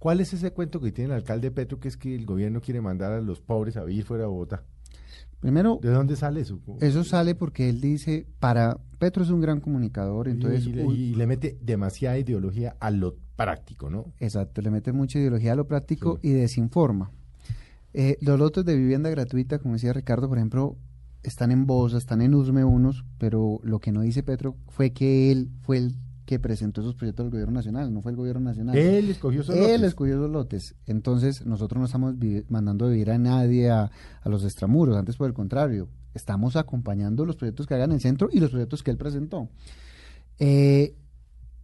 ¿Cuál es ese cuento que tiene el alcalde Petro que es que el gobierno quiere mandar a los pobres a vivir fuera de Bogotá? Primero, ¿De dónde sale eso? eso sale porque él dice, para Petro es un gran comunicador, entonces... y, uy, y le mete demasiada ideología a lo práctico, ¿no? Exacto, le mete mucha ideología a lo práctico Sí. y desinforma. Eh, los lotes de vivienda gratuita, como decía Ricardo, por ejemplo, están en Bosa, están en USME unos, pero lo que no dice Petro fue que él fue el que presentó esos proyectos al gobierno nacional, no fue el gobierno nacional. Él escogió esos Él lotes. escogió esos lotes. Entonces, nosotros no estamos mandando a vivir a nadie a, a los extramuros, antes por el contrario, estamos acompañando los proyectos que hagan en el centro y los proyectos que él presentó. Eh,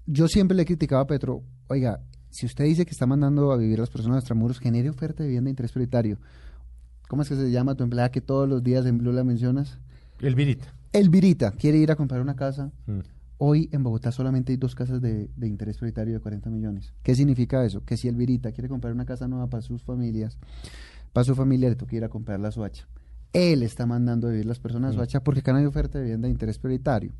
yo siempre le he criticado a Petro, oiga, si usted dice que está mandando a vivir a las personas extramuros, genere oferta de vivienda de interés prioritario. ¿Cómo es que se llama tu empleada que todos los días en Blue la mencionas? El Virita. Elvirita quiere ir a comprar una casa. Mm. Hoy en Bogotá solamente hay dos casas de, de interés prioritario de 40 millones. ¿Qué significa eso? Que si Elvirita quiere comprar una casa nueva para sus familias, para su familia le toca ir a comprar la Soacha. Él está mandando a vivir las personas a Mm. Soacha porque acá no hay oferta de vivienda de interés prioritario.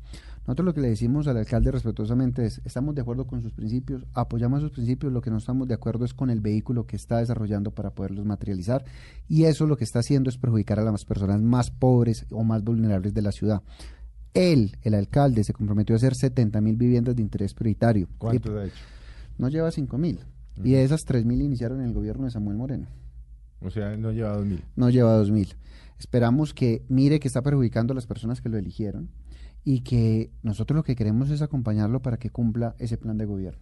Nosotros lo que le decimos al alcalde respetuosamente es, estamos de acuerdo con sus principios, apoyamos sus principios, lo que no estamos de acuerdo es con el vehículo que está desarrollando para poderlos materializar y eso lo que está haciendo es perjudicar a las personas más pobres o más vulnerables de la ciudad. Él, el alcalde, se comprometió a hacer 70 mil viviendas de interés prioritario. ¿Cuánto Y ha hecho? no lleva 5 mil. Y de esas 3 mil iniciaron en el gobierno de Samuel Moreno. O sea, no lleva dos mil. No lleva 2 mil. Esperamos que mire que está perjudicando a las personas que lo eligieron y que nosotros lo que queremos es acompañarlo para que cumpla ese plan de gobierno.